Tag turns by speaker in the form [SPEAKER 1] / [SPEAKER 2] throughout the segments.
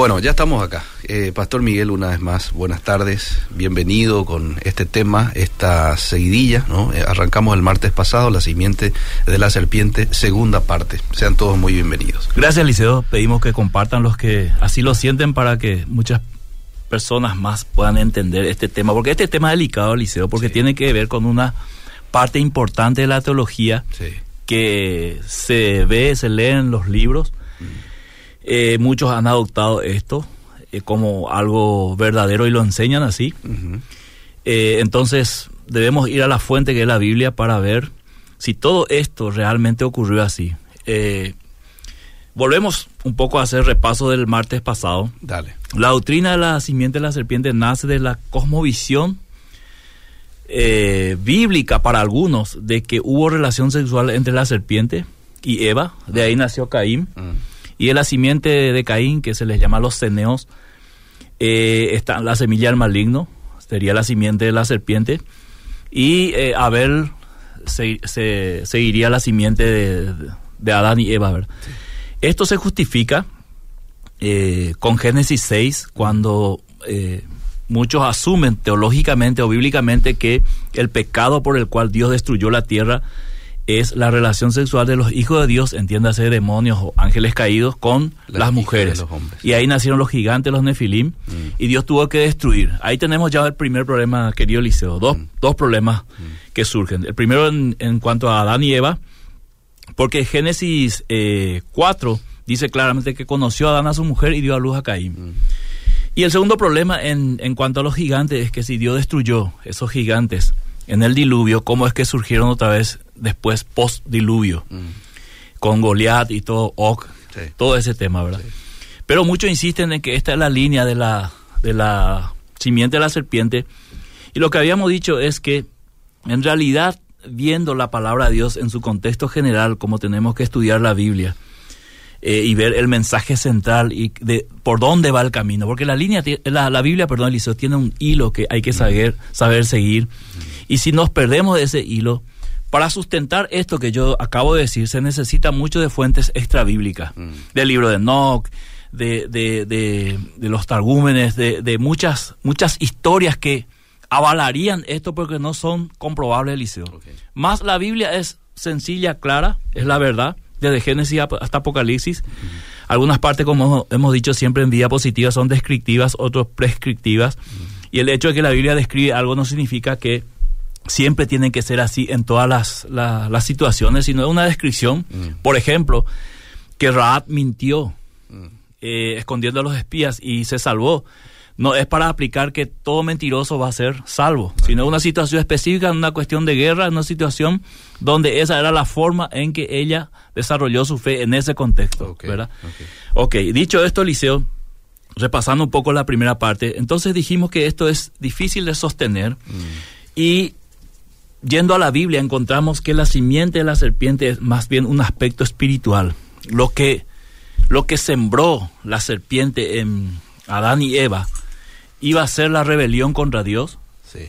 [SPEAKER 1] Bueno, ya estamos acá. Eh, Pastor Miguel, una vez más, buenas tardes, bienvenido con este tema, esta seguidilla, ¿no? Eh, arrancamos el martes pasado, la simiente de la serpiente, segunda parte. Sean todos muy bienvenidos.
[SPEAKER 2] Gracias, Liceo. Pedimos que compartan los que así lo sienten para que muchas personas más puedan entender este tema, porque este tema es delicado, Liceo, porque
[SPEAKER 1] Sí.
[SPEAKER 2] tiene que ver con una parte importante de la teología
[SPEAKER 1] Sí.
[SPEAKER 2] que se ve, se lee en los libros. Eh, muchos han adoptado esto eh, como algo verdadero y lo enseñan así. Eh, entonces debemos ir a la fuente que es la Biblia para ver si todo esto realmente ocurrió así. Eh, volvemos un poco a hacer repaso del martes pasado.
[SPEAKER 1] Dale.
[SPEAKER 2] La doctrina de la simiente de la serpiente nace de la cosmovisión eh, bíblica para algunos de que hubo relación sexual entre la serpiente y Eva, de ahí nació Caín,
[SPEAKER 1] Mm.
[SPEAKER 2] Y de la simiente de Caín, que se les llama los ceneos, eh, está la semilla del maligno, sería la simiente de la serpiente, y eh, Abel se- se- seguiría la simiente de, de Adán y Eva. Esto se justifica eh, con Génesis 6, cuando eh, muchos asumen teológicamente o bíblicamente que el pecado por el cual Dios destruyó la tierra es la relación sexual de los hijos de Dios, entiéndase demonios o ángeles caídos, con
[SPEAKER 1] Las
[SPEAKER 2] mujeres. y ahí nacieron los gigantes, los nefilim,
[SPEAKER 1] Mm.
[SPEAKER 2] y Dios tuvo que destruir. Ahí tenemos ya el primer problema, querido Liceo. Dos,
[SPEAKER 1] Mm.
[SPEAKER 2] dos problemas que surgen. El primero en, en cuanto a Adán y Eva, porque Génesis eh, 4 dice claramente que conoció a Adán a su mujer y dio a luz a Caín.
[SPEAKER 1] Mm.
[SPEAKER 2] Y el segundo problema en, en cuanto a los gigantes es que si Dios destruyó esos gigantes en el diluvio, ¿cómo es que surgieron otra vez después post-diluvio?
[SPEAKER 1] Mm.
[SPEAKER 2] Con Goliat y todo, Og,
[SPEAKER 1] Sí.
[SPEAKER 2] todo ese tema, ¿verdad?
[SPEAKER 1] Sí.
[SPEAKER 2] Pero muchos insisten en que esta es la línea de la, de la simiente de la serpiente. Y lo que habíamos dicho es que en realidad, viendo la palabra de Dios en su contexto general, como tenemos que estudiar la Biblia eh, y ver el mensaje central y de por dónde va el camino, porque la línea, la, la Biblia, perdón, Eliseo, tiene un hilo que hay que saber, saber seguir. Y si nos perdemos de ese hilo, para sustentar esto que yo acabo de decir, se necesita mucho de fuentes extrabíblicas,
[SPEAKER 1] Mm.
[SPEAKER 2] del libro de Enoch, de, de, de, de los targúmenes, de, muchas, muchas historias que avalarían esto porque no son comprobables, Eliseo.
[SPEAKER 1] Ok.
[SPEAKER 2] Más la Biblia es sencilla, clara, es la verdad, desde Génesis hasta Apocalipsis. Algunas partes, como hemos dicho siempre en diapositivas, son descriptivas, otras prescriptivas. Y el hecho de que la Biblia describe algo no significa que siempre tienen que ser así en todas las, la- las situaciones, sino es una descripción.
[SPEAKER 1] Mm.
[SPEAKER 2] Por ejemplo, que Raab mintió
[SPEAKER 1] Mm.
[SPEAKER 2] eh, escondiendo a los espías y se salvó. No es para aplicar que todo mentiroso va a ser salvo, sino una situación específica, una cuestión de guerra, una situación donde esa era la forma en que ella desarrolló su fe en ese contexto,
[SPEAKER 1] Ok,
[SPEAKER 2] ¿verdad?
[SPEAKER 1] ok.
[SPEAKER 2] Ok, dicho esto, Liceo, repasando un poco la primera parte, entonces dijimos que esto es difícil de sostener
[SPEAKER 1] Mm.
[SPEAKER 2] y yendo a la Biblia encontramos que la simiente de la serpiente es más bien un aspecto espiritual. Lo que, lo que sembró la serpiente en Adán y Eva iba a ser la rebelión contra Dios.
[SPEAKER 1] Sí.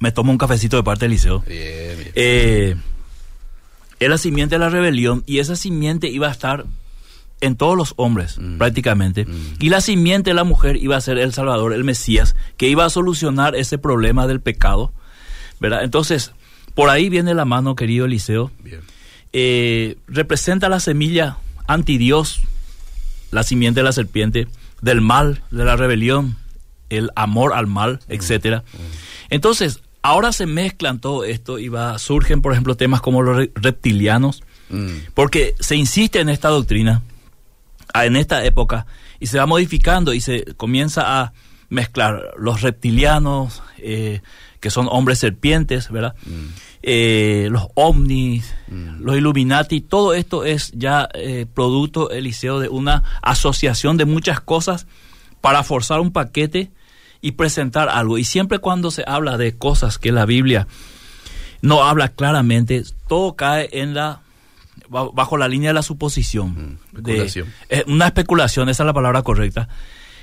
[SPEAKER 2] Me tomo un cafecito de parte del liceo.
[SPEAKER 1] Bien, bien.
[SPEAKER 2] Eh, es la simiente de la rebelión y esa simiente iba a estar en todos los hombres
[SPEAKER 1] Mm.
[SPEAKER 2] prácticamente.
[SPEAKER 1] Mm.
[SPEAKER 2] Y la simiente de la mujer iba a ser el Salvador, el Mesías, que iba a solucionar ese problema del pecado. ¿Verdad? Entonces, por ahí viene la mano, querido Eliseo.
[SPEAKER 1] bien.
[SPEAKER 2] Eh, representa la semilla anti-Dios, la simiente de la serpiente, del mal, de la rebelión, el amor al mal, etcétera. Entonces, ahora se mezclan todo esto y va, surgen, por ejemplo, temas como los re- reptilianos,
[SPEAKER 1] Mm.
[SPEAKER 2] porque se insiste en esta doctrina, en esta época, y se va modificando y se comienza a mezclar los reptilianos, eh, que son hombres serpientes, ¿verdad?
[SPEAKER 1] Mm.
[SPEAKER 2] Eh, los ovnis,
[SPEAKER 1] Mm.
[SPEAKER 2] los Illuminati, todo esto es ya eh, producto, Eliseo, de una asociación de muchas cosas para forzar un paquete y presentar algo. Y siempre cuando se habla de cosas que la Biblia no habla claramente, todo cae en la ba- bajo la línea de la suposición.
[SPEAKER 1] Mm,
[SPEAKER 2] de-
[SPEAKER 1] especulación.
[SPEAKER 2] eh, una especulación, esa es la palabra correcta.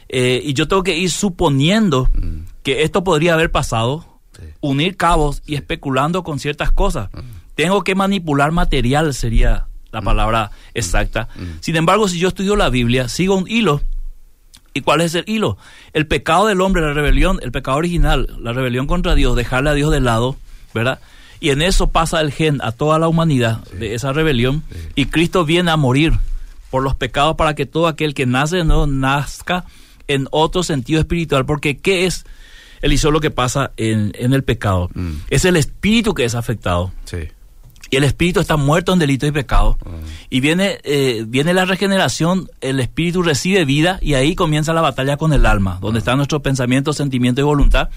[SPEAKER 2] Eh, y yo tengo que ir suponiendo
[SPEAKER 1] Mm.
[SPEAKER 2] que esto podría haber pasado,
[SPEAKER 1] Sí.
[SPEAKER 2] unir cabos y especulando con ciertas cosas. Tengo que manipular material, sería la palabra exacta. Sin embargo, si yo estudio la Biblia, sigo un hilo. ¿Y cuál es el hilo? El pecado del hombre, la rebelión, el pecado original, la rebelión contra Dios, dejarle a Dios de lado, ¿verdad? Y en eso pasa el gen a toda la humanidad de esa rebelión. Y Cristo viene a morir por los pecados para que todo aquel que nace de nuevo nazca en otro sentido espiritual. Porque ¿qué es, Eliseo, lo que pasa en, en el pecado?
[SPEAKER 1] Mm.
[SPEAKER 2] Es el espíritu que es afectado.
[SPEAKER 1] Sí.
[SPEAKER 2] Y el espíritu está muerto en delito y pecado. Y viene, eh, viene la regeneración, el espíritu recibe vida y ahí comienza la batalla con el alma, donde están nuestros pensamientos, sentimientos y voluntad.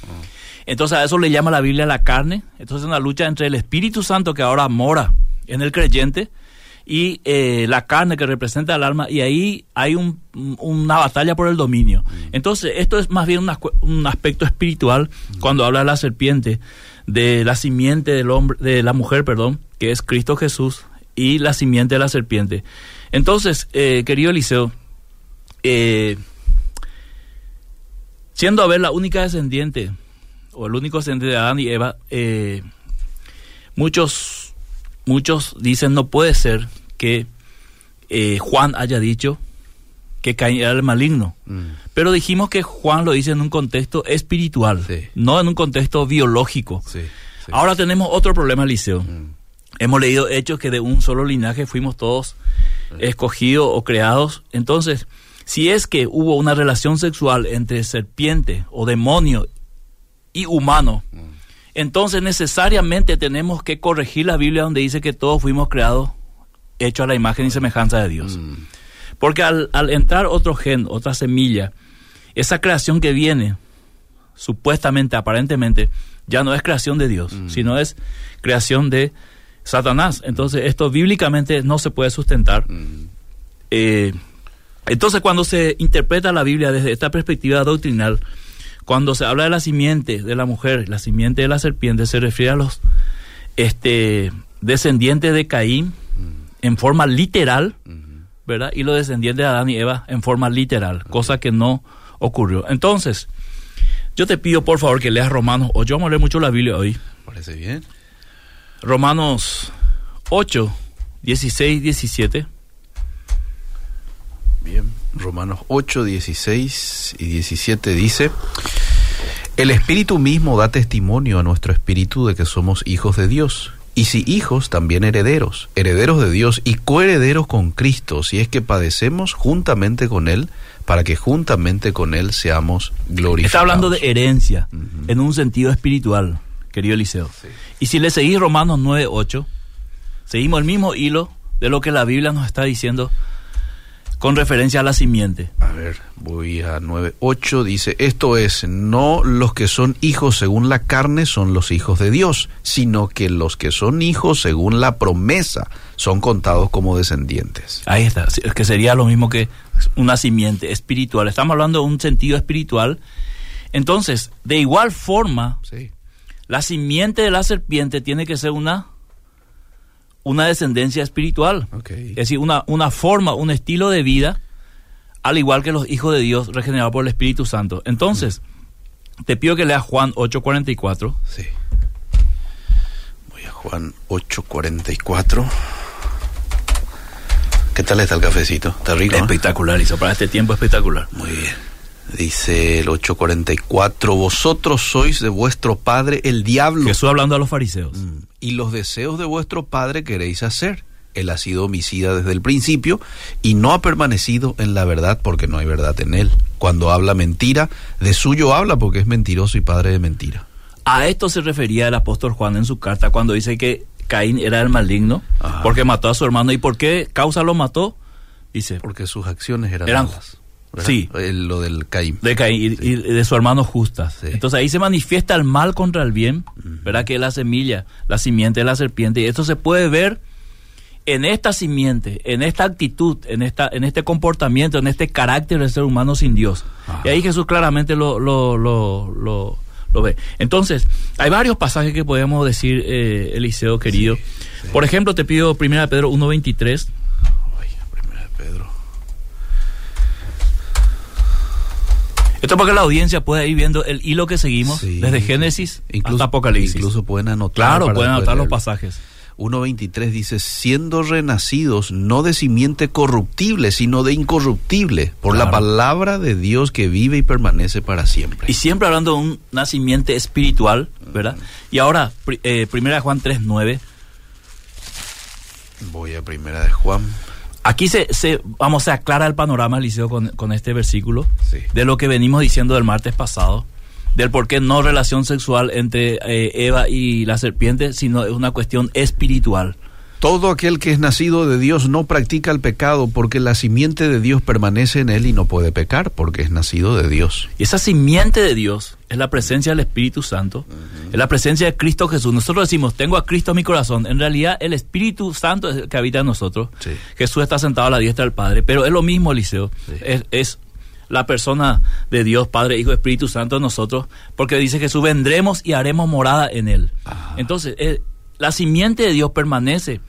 [SPEAKER 2] Entonces a eso le llama la Biblia la carne. Entonces es una lucha entre el Espíritu Santo que ahora mora en el creyente y eh, la carne que representa el alma y ahí hay un- una batalla por el dominio. Entonces esto es más bien una un aspecto espiritual cuando habla de la serpiente, de la simiente del hombre, de la mujer, perdón, que es Cristo Jesús y la simiente de la serpiente. Entonces, eh, querido Eliseo, eh, siendo a ver la única descendiente o el único descendiente de Adán y Eva, eh, muchos, muchos dicen no puede ser que eh, Juan haya dicho que Caín era el maligno.
[SPEAKER 1] Mm.
[SPEAKER 2] Pero dijimos que Juan lo dice en un contexto espiritual,
[SPEAKER 1] Sí.
[SPEAKER 2] no en un contexto biológico.
[SPEAKER 1] Sí. sí.
[SPEAKER 2] Ahora tenemos otro problema, Liceo.
[SPEAKER 1] Mm.
[SPEAKER 2] Hemos leído hechos que de un solo linaje fuimos todos escogidos o creados. Entonces, si es que hubo una relación sexual entre serpiente o demonio y humano, entonces necesariamente tenemos que corregir la Biblia donde dice que todos fuimos creados hechos a la imagen y semejanza de Dios.
[SPEAKER 1] Mm.
[SPEAKER 2] Porque al, al entrar otro gen, otra semilla, esa creación que viene, supuestamente, aparentemente, ya no es creación de Dios, sino es creación de Satanás. Entonces, esto bíblicamente no se puede sustentar.
[SPEAKER 1] Mm.
[SPEAKER 2] Eh, entonces, cuando se interpreta la Biblia desde esta perspectiva doctrinal, cuando se habla de la simiente de la mujer, la simiente de la serpiente, se refiere a los este, descendientes de Caín en forma literal, ¿verdad? Y los descendientes de Adán y Eva en forma literal, cosa que no ocurrió. Entonces, yo te pido por favor que leas Romanos 8. Vamos a leer mucho la Biblia hoy.
[SPEAKER 1] Parece bien.
[SPEAKER 2] Romanos 8, 16, 17.
[SPEAKER 1] Bien. Romanos 8, 16 y 17 dice, el Espíritu mismo da testimonio a nuestro espíritu de que somos hijos de Dios. Y si hijos, también herederos, herederos de Dios y coherederos con Cristo, si es que padecemos juntamente con Él, para que juntamente con Él seamos glorificados.
[SPEAKER 2] Está hablando de herencia en un sentido espiritual, querido Eliseo.
[SPEAKER 1] Sí.
[SPEAKER 2] Y si le seguís Romanos 9, 8, seguimos el mismo hilo de lo que la Biblia nos está diciendo con referencia a la simiente.
[SPEAKER 1] A ver, voy a 9.8, dice, esto es, no los que son hijos según la carne son los hijos de Dios, sino que los que son hijos según la promesa son contados como descendientes.
[SPEAKER 2] Ahí está, es que sería lo mismo que una simiente espiritual. Estamos hablando de un sentido espiritual. Entonces, de igual forma,
[SPEAKER 1] Sí.
[SPEAKER 2] la simiente de la serpiente tiene que ser una, una descendencia espiritual. Es decir, una, una forma, un estilo de vida, al igual que los hijos de Dios regenerados por el Espíritu Santo. Entonces, te pido que leas Juan 8:44.
[SPEAKER 1] Sí. Voy a Juan 8.44. ¿Qué tal está el cafecito? ¿Está rico?
[SPEAKER 2] Espectacular, hizo para este tiempo espectacular.
[SPEAKER 1] Muy bien. Dice el 8.44, vosotros sois de vuestro padre el diablo.
[SPEAKER 2] Jesús hablando a los fariseos.
[SPEAKER 1] Mm. Y los deseos de vuestro padre queréis hacer. Él ha sido homicida desde el principio y no ha permanecido en la verdad porque no hay verdad en él. Cuando habla mentira, de suyo habla porque es mentiroso y padre de mentira.
[SPEAKER 2] A esto se refería el apóstol Juan en su carta cuando dice que Caín era el maligno
[SPEAKER 1] Ajá.
[SPEAKER 2] porque mató a su hermano. ¿Y por qué causa lo mató? Dice,
[SPEAKER 1] Porque sus acciones eran,
[SPEAKER 2] Eran-
[SPEAKER 1] malas. ¿Verdad?
[SPEAKER 2] sí.
[SPEAKER 1] El- lo del Caín.
[SPEAKER 2] de Caín y, y de su hermano justas.
[SPEAKER 1] Sí.
[SPEAKER 2] Entonces ahí se manifiesta el mal contra el bien, ¿verdad? Que es la semilla, la simiente de la serpiente. Y esto se puede ver en esta simiente, en esta actitud, en esta, en este comportamiento, en este carácter del ser humano sin Dios.
[SPEAKER 1] Ajá.
[SPEAKER 2] Y ahí Jesús claramente lo, lo, lo, lo, lo ve. Entonces, hay varios pasajes que podemos decir, eh, Eliseo querido.
[SPEAKER 1] sí.
[SPEAKER 2] Por ejemplo, te pido 1 Pedro 1.23.
[SPEAKER 1] Ay, primera de Pedro.
[SPEAKER 2] Esto para que la audiencia pueda ir viendo el hilo que seguimos
[SPEAKER 1] Sí.
[SPEAKER 2] desde Génesis
[SPEAKER 1] Incluso,
[SPEAKER 2] hasta Apocalipsis.
[SPEAKER 1] Incluso pueden anotar.
[SPEAKER 2] Claro, pueden anotar los pasajes.
[SPEAKER 1] 1.23 dice, siendo renacidos no de simiente corruptible, sino de incorruptible, por la palabra de Dios que vive y permanece para siempre.
[SPEAKER 2] Y siempre hablando de un nacimiento espiritual, ¿verdad? Y ahora, eh, primera Juan 3.9,
[SPEAKER 1] Voy a primera de Juan.
[SPEAKER 2] Aquí se, se, vamos, se aclara el panorama, Liceo, con, con este versículo,
[SPEAKER 1] Sí.
[SPEAKER 2] de lo que venimos diciendo del martes pasado, del por qué no relación sexual entre eh, Eva y la serpiente, sino es una cuestión espiritual.
[SPEAKER 1] Todo aquel que es nacido de Dios no practica el pecado porque la simiente de Dios permanece en él y no puede pecar porque es nacido de Dios.
[SPEAKER 2] Y esa simiente de Dios es la presencia del Espíritu Santo, es la presencia de Cristo Jesús. Nosotros decimos, tengo a Cristo en mi corazón. En realidad, el Espíritu Santo es el que habita en nosotros.
[SPEAKER 1] Sí.
[SPEAKER 2] Jesús está sentado a la diestra del Padre. Pero es lo mismo, Eliseo.
[SPEAKER 1] Sí.
[SPEAKER 2] Es, es la persona de Dios, Padre, Hijo, Espíritu Santo en nosotros. Porque dice Jesús, vendremos y haremos morada en Él.
[SPEAKER 1] Ah.
[SPEAKER 2] Entonces, eh, la simiente de Dios permanece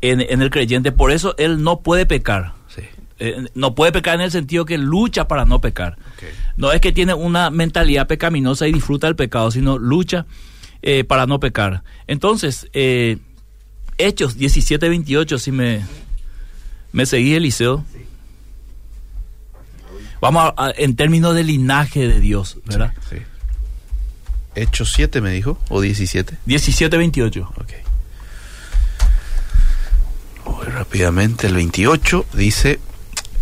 [SPEAKER 2] en, en el creyente. Por eso Él no puede pecar.
[SPEAKER 1] Sí.
[SPEAKER 2] Eh, no puede pecar en el sentido que lucha para no pecar. No es que tiene una mentalidad pecaminosa y disfruta del pecado, sino lucha eh, para no pecar. Entonces, eh, Hechos 17, 28, si me, me seguí, Eliseo. Vamos a- a- en términos de linaje de Dios, ¿verdad?
[SPEAKER 1] Sí. Hechos 7 me dijo, o 17.
[SPEAKER 2] 17, 28.
[SPEAKER 1] Ok. Voy rápidamente, el 28 dice,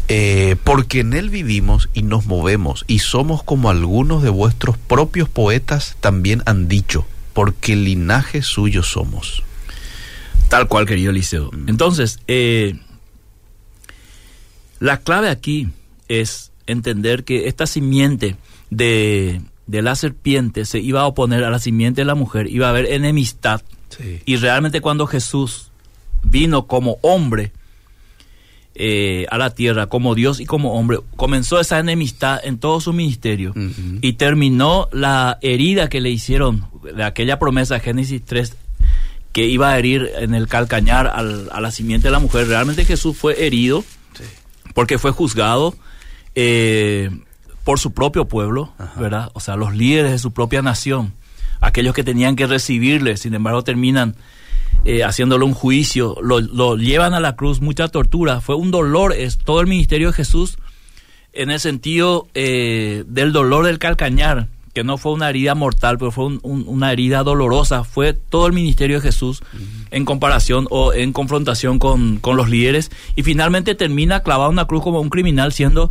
[SPEAKER 1] eh, porque en él vivimos y nos movemos y somos como algunos de vuestros propios poetas también han dicho, porque linaje suyo somos.
[SPEAKER 2] Tal cual, querido Eliseo. Entonces, eh, la clave aquí es entender que esta simiente de, de la serpiente se iba a oponer a la simiente de la mujer, iba a haber enemistad.
[SPEAKER 1] Sí.
[SPEAKER 2] Y realmente cuando Jesús vino como hombre eh, a la tierra, como Dios y como hombre, comenzó esa enemistad en todo su ministerio y terminó la herida que le hicieron de aquella promesa, Génesis 3, que iba a herir en el calcañar al- a la simiente de la mujer. Realmente Jesús fue herido
[SPEAKER 1] Sí.
[SPEAKER 2] porque fue juzgado eh, por su propio pueblo, ¿verdad? O sea, los líderes de su propia nación, aquellos que tenían que recibirle, sin embargo terminan eh, haciéndole un juicio, lo, lo llevan a la cruz, mucha tortura, fue un dolor, es todo el ministerio de Jesús en el sentido eh, del dolor del calcañar, que no fue una herida mortal, pero fue un- un- una herida dolorosa, fue todo el ministerio de Jesús en comparación o en confrontación con, con los líderes, y finalmente termina clavado en una cruz como un criminal siendo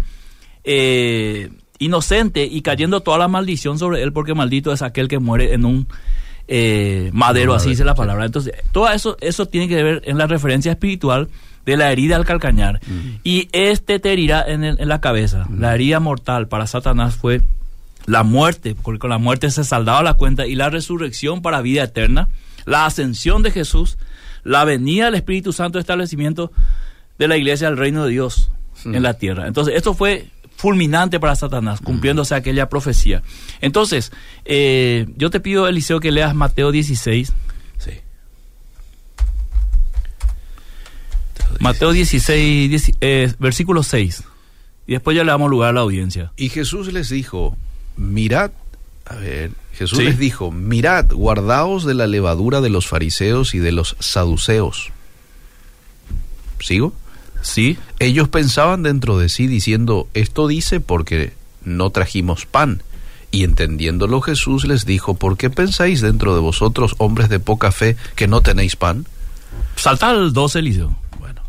[SPEAKER 2] eh, inocente y cayendo toda la maldición sobre él, porque maldito es aquel que muere en un eh, madero, así dice la palabra. Entonces, todo eso, eso tiene que ver en la referencia espiritual de la herida al calcañar. Y este te herirá en, el- en la cabeza. La herida mortal para Satanás fue la muerte, porque con la muerte se saldaba la cuenta, y la resurrección para vida eterna, la ascensión de Jesús, la venida del Espíritu Santo, establecimiento de la iglesia del reino de Dios en la tierra. Entonces, esto fue fulminante para Satanás, cumpliéndose aquella profecía. Entonces, eh, yo te pido, Eliseo, que leas Mateo 16.
[SPEAKER 1] Sí.
[SPEAKER 2] Mateo 16, 10, eh, versículo 6. Y después ya le damos lugar a la audiencia.
[SPEAKER 1] Y Jesús les dijo, mirad, a ver, Jesús
[SPEAKER 2] Sí.
[SPEAKER 1] les dijo, mirad, guardaos de la levadura de los fariseos y de los saduceos. ¿Sigo?
[SPEAKER 2] ¿Sí?
[SPEAKER 1] Ellos pensaban dentro de sí diciendo, esto dice porque no trajimos pan. Y entendiéndolo Jesús les dijo, ¿por qué pensáis dentro de vosotros, hombres de poca fe, que no tenéis pan?
[SPEAKER 2] Salta al 12, Eliseo.
[SPEAKER 1] Bueno,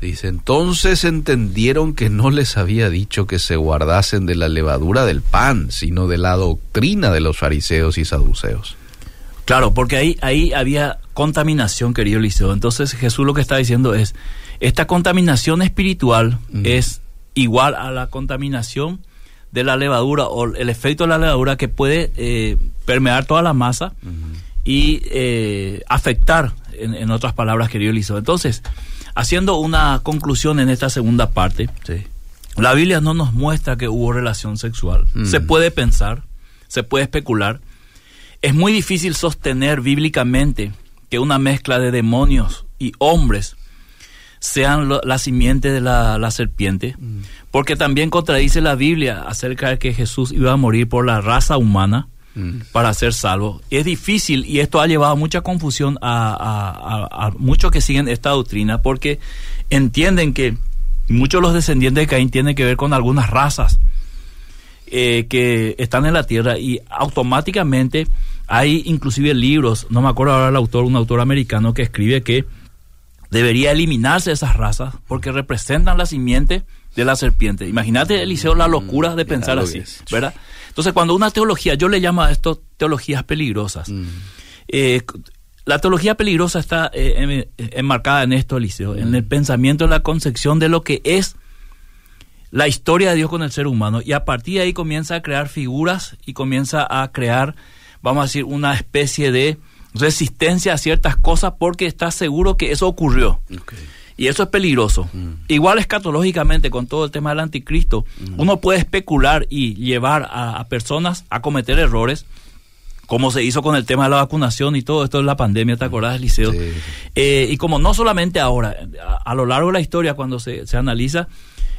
[SPEAKER 1] dice, entonces entendieron que no les había dicho que se guardasen de la levadura del pan, sino de la doctrina de los fariseos y saduceos.
[SPEAKER 2] Claro, porque ahí, ahí había contaminación, querido Eliseo. Entonces Jesús lo que está diciendo es, esta contaminación espiritual es igual a la contaminación de la levadura o el efecto de la levadura que puede eh, permear toda la masa y eh, afectar, en, en otras palabras, querido Eliseo. Entonces, haciendo una conclusión en esta segunda parte,
[SPEAKER 1] Sí.
[SPEAKER 2] la Biblia no nos muestra que hubo relación sexual.
[SPEAKER 1] Mm.
[SPEAKER 2] Se puede pensar, se puede especular. Es muy difícil sostener bíblicamente que una mezcla de demonios y hombres sean lo- la simiente de la, la serpiente, porque también contradice la Biblia acerca de que Jesús iba a morir por la raza humana mm. para ser salvo. Es difícil y esto ha llevado mucha confusión a, muchos que siguen esta doctrina porque entienden que muchos de los descendientes de Caín tienen que ver con algunas razas eh, que están en la tierra y automáticamente hay inclusive libros, no me acuerdo ahora el autor, un autor americano que escribe que debería eliminarse esas razas porque representan la simiente de la serpiente. Imagínate, Eliseo, la locura de mm, pensar así, ¿verdad? Entonces, cuando una teología, yo le llamo a esto teologías peligrosas. Mm. Eh, la teología peligrosa está eh, enmarcada en esto, Eliseo, en el pensamiento, en la concepción de lo que es la historia de Dios con el ser humano. Y a partir de ahí comienza a crear figuras y comienza a crear, vamos a decir, una especie de resistencia a ciertas cosas porque está seguro que eso ocurrió. Y eso es peligroso. Mm. Igual escatológicamente con todo el tema del anticristo, mm. uno puede especular y llevar a, personas a cometer errores, como se hizo con el tema de la vacunación y todo esto de la pandemia, ¿te acordás, Liceo? Eh, y como no solamente ahora, a, lo largo de la historia, cuando se, se analiza,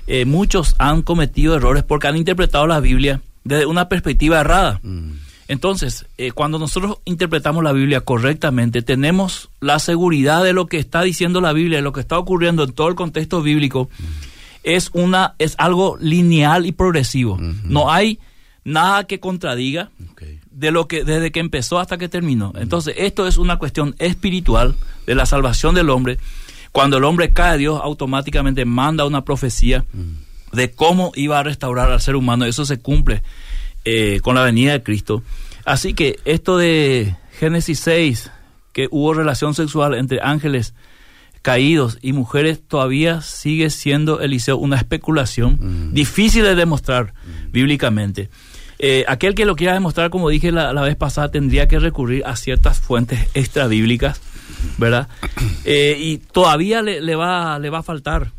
[SPEAKER 2] eh, muchos han cometido errores porque han interpretado la Biblia desde una perspectiva errada. Mm. Entonces, eh, cuando nosotros interpretamos la Biblia correctamente, tenemos la seguridad de lo que está diciendo la Biblia, de lo que está ocurriendo en todo el contexto bíblico, es una es algo lineal y progresivo. No hay nada que contradiga de lo que desde que empezó hasta que terminó. Entonces, esto es una cuestión espiritual de la salvación del hombre. Cuando el hombre cae, Dios automáticamente manda una profecía de cómo iba a restaurar al ser humano. Eso se cumple eh, con la venida de Cristo. Así que esto de Génesis 6, que hubo relación sexual entre ángeles caídos y mujeres, todavía sigue siendo, Eliseo, una especulación mm. difícil de demostrar mm. bíblicamente. Eh, aquel que lo quiera demostrar, como dije la, vez pasada, tendría que recurrir a ciertas fuentes extra bíblicas, ¿verdad? Eh, y todavía le, va, le va a faltar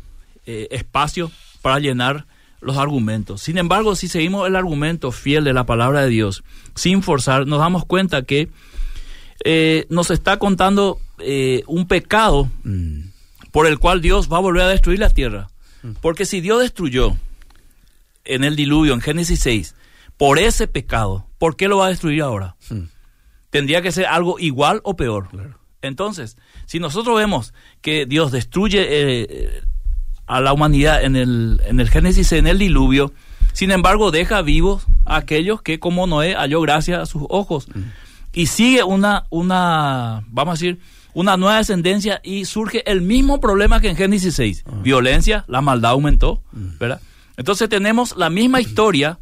[SPEAKER 2] espacio para llenar los argumentos. Sin embargo, si seguimos el argumento fiel de la palabra de Dios, sin forzar, nos damos cuenta que eh, nos está contando eh, un pecado mm. por el cual Dios va a volver a destruir la tierra. Mm. Porque si Dios destruyó en el diluvio, en Génesis 6, por ese pecado, ¿por qué lo va a destruir ahora? Mm. Tendría que ser algo igual o peor. Entonces, si nosotros vemos que Dios destruye eh, a la humanidad en el, en el Génesis, en el diluvio. Sin embargo, deja vivos a aquellos que como Noé halló gracia a sus ojos. Y sigue una, una, vamos a decir, una nueva descendencia y surge el mismo problema que en Génesis 6. Ah. Violencia, la maldad aumentó, ¿verdad? Entonces tenemos la misma historia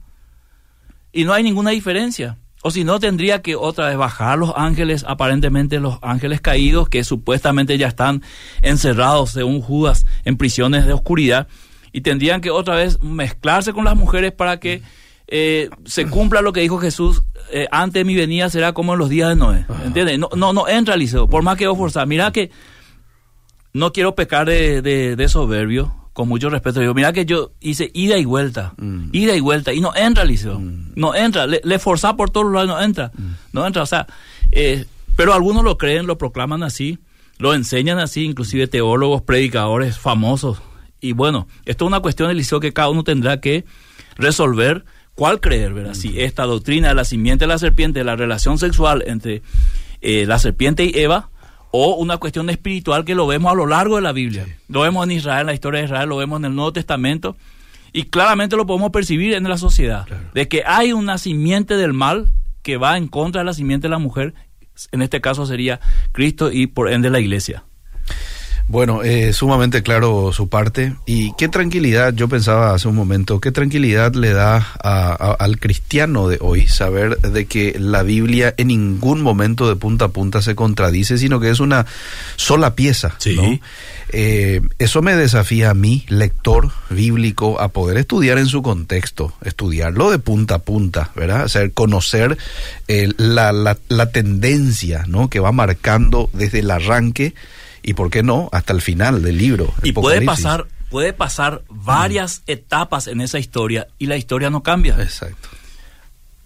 [SPEAKER 2] y no hay ninguna diferencia. O si no, tendría que otra vez bajar los ángeles, aparentemente los ángeles caídos, que supuestamente ya están encerrados, según Judas, en prisiones de oscuridad, y tendrían que otra vez mezclarse con las mujeres para que eh, se cumpla lo que dijo Jesús, eh, antes de mi venida será como en los días de Noé. ¿Entiendes? No, no, no entra, Liceo, por más que yo forzar. Mira que no quiero pecar de, de soberbio, con mucho respeto, digo, mira que yo hice ida y vuelta, mm. ida y vuelta, y no entra, Liceo, mm. no entra, le, le forza por todos lados, no entra, mm. no entra, o sea, eh, pero algunos lo creen, lo proclaman así, lo enseñan así, inclusive teólogos, predicadores famosos, y bueno, esto es una cuestión, Liceo, que cada uno tendrá que resolver cuál creer, ¿verdad? Si esta doctrina de la simiente de la serpiente, la relación sexual entre eh, la serpiente y Eva, o una cuestión espiritual que lo vemos a lo largo de la Biblia. Lo vemos en Israel, en la historia de Israel, lo vemos en el Nuevo Testamento y claramente lo podemos percibir en la sociedad, de que hay una simiente del mal que va en contra de la simiente de la mujer, en este caso sería Cristo y por ende la iglesia.
[SPEAKER 1] Bueno, eh, sumamente claro su parte. Y qué tranquilidad, yo pensaba hace un momento, qué tranquilidad le da al cristiano de hoy saber de que la Biblia en ningún momento de punta a punta se contradice, sino que es una sola pieza. Sí. Eh, eso me desafía a mí, lector bíblico, a poder estudiar en su contexto, estudiarlo de punta a punta, ¿verdad? O sea, conocer eh, la, la, la tendencia ¿no? que va marcando desde el arranque y por qué no hasta el final del libro.
[SPEAKER 2] Y puede pasar, puede pasar varias etapas en esa historia y la historia no cambia.
[SPEAKER 1] Exacto.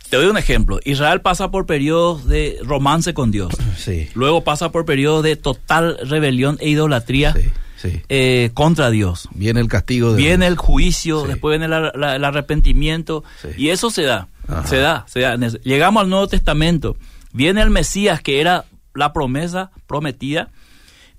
[SPEAKER 2] Te doy un ejemplo. Israel pasa por periodos de romance con Dios. Sí. Luego pasa por periodos de total rebelión e idolatría eh, contra Dios.
[SPEAKER 1] Viene el castigo.
[SPEAKER 2] Viene el juicio, después viene el arrepentimiento. Y eso se da. Se da, se da. Llegamos al Nuevo Testamento. Viene el Mesías, que era la promesa prometida,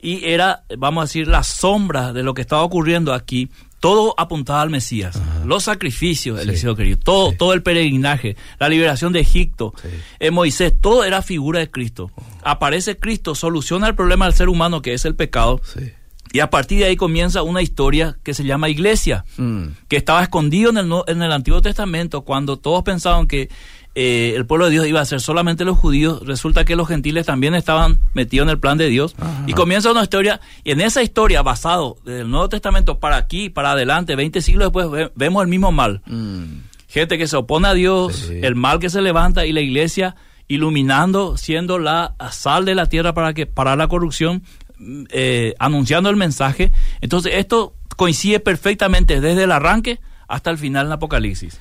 [SPEAKER 2] y era, vamos a decir, la sombra de lo que estaba ocurriendo aquí. Todo apuntaba al Mesías. Los sacrificios, Eliseo querido, todo, todo el peregrinaje, la liberación de Egipto, eh, Moisés, todo era figura de Cristo. Aparece Cristo, soluciona el problema del ser humano que es el pecado. Y a partir de ahí comienza una historia que se llama iglesia, mm. que estaba escondido en el, en el Antiguo Testamento cuando todos pensaban que eh, el pueblo de Dios iba a ser solamente los judíos, resulta que los gentiles también estaban metidos en el plan de Dios. Y comienza una historia, y en esa historia, basado del Nuevo Testamento para aquí, para adelante, 20 siglos después, vemos el mismo mal. Mm. Gente que se opone a Dios, el mal que se levanta y la iglesia iluminando, siendo la sal de la tierra para que para la corrupción, eh, anunciando el mensaje. Entonces esto coincide perfectamente desde el arranque hasta el final en Apocalipsis.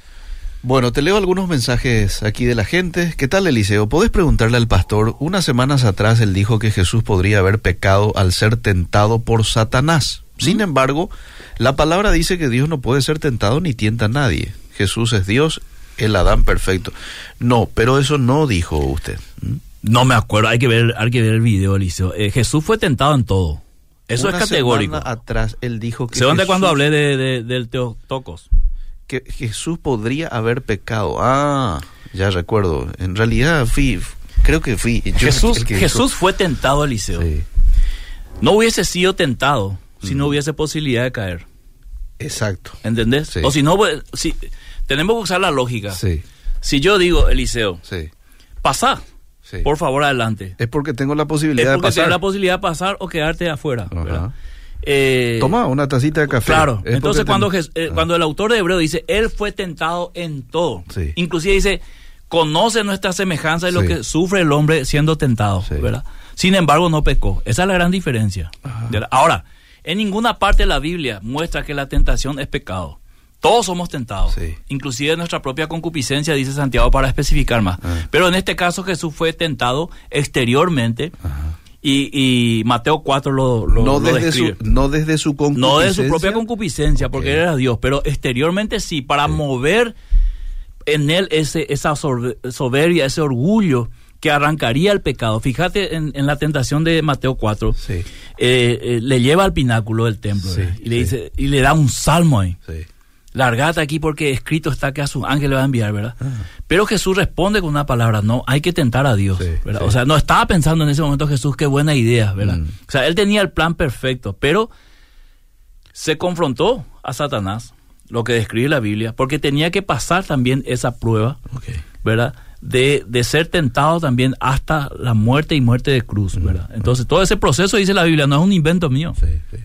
[SPEAKER 1] Bueno, te leo algunos mensajes aquí de la gente. ¿Qué tal, Eliseo? Podés preguntarle al pastor, unas semanas atrás él dijo que Jesús podría haber pecado al ser tentado por Satanás. Sin embargo, la palabra dice que Dios no puede ser tentado ni tienta a nadie. Jesús es Dios, el Adán perfecto. No, pero eso no dijo usted. ¿Mm?
[SPEAKER 2] No me acuerdo, hay que ver, hay que ver el video, Eliseo. Eh, Jesús fue tentado en todo. Eso es categórico.
[SPEAKER 1] atrás él dijo que.
[SPEAKER 2] ¿Se dónde cuando hablé de, del Teotocos?
[SPEAKER 1] Que Jesús podría haber pecado. Ah, ya recuerdo. En realidad fui, creo que fui.
[SPEAKER 2] Jesús, Jesús fue tentado, Eliseo. No hubiese sido tentado si no mm. hubiese posibilidad de caer.
[SPEAKER 1] Exacto.
[SPEAKER 2] ¿Entendés? O si no, si, tenemos que usar la lógica. Si yo digo, Eliseo, sí. pasa por favor, adelante.
[SPEAKER 1] Es porque tengo la posibilidad de pasar.
[SPEAKER 2] la posibilidad de pasar o quedarte afuera.
[SPEAKER 1] Eh, Toma una tacita de café.
[SPEAKER 2] Claro. Entonces, cuando, eh, ah. cuando el autor de Hebreo dice, Él fue tentado en todo. Inclusive dice, conoce nuestra semejanza y lo que sufre el hombre siendo tentado. ¿verdad? Sin embargo, no pecó. Esa es la gran diferencia. Ahora, en ninguna parte de la Biblia muestra que la tentación es pecado. Todos somos tentados, inclusive nuestra propia concupiscencia, dice Santiago, para especificar más. Ah. Pero en este caso Jesús fue tentado exteriormente y, Mateo 4 lo, lo,
[SPEAKER 1] no desde Su, no desde su concupiscencia.
[SPEAKER 2] No desde su propia concupiscencia, porque él era Dios, pero exteriormente sí, para mover en él ese, esa soberbia, ese orgullo que arrancaría el pecado. Fíjate en, la tentación de Mateo 4, eh, eh, le lleva al pináculo del templo y le dice y le da un salmo ahí largate aquí porque escrito está que a su ángel le va a enviar, ¿verdad? Ah. Pero Jesús responde con una palabra, no, hay que tentar a Dios, ¿verdad? O sea, no estaba pensando en ese momento Jesús, qué buena idea, ¿verdad? Mm. O sea, él tenía el plan perfecto, pero se confrontó a Satanás, lo que describe la Biblia, porque tenía que pasar también esa prueba, ¿verdad? De, de, ser tentado también hasta la muerte y muerte de cruz, mm. ¿verdad? Entonces, todo ese proceso, dice la Biblia, no es un invento mío. Sí, sí.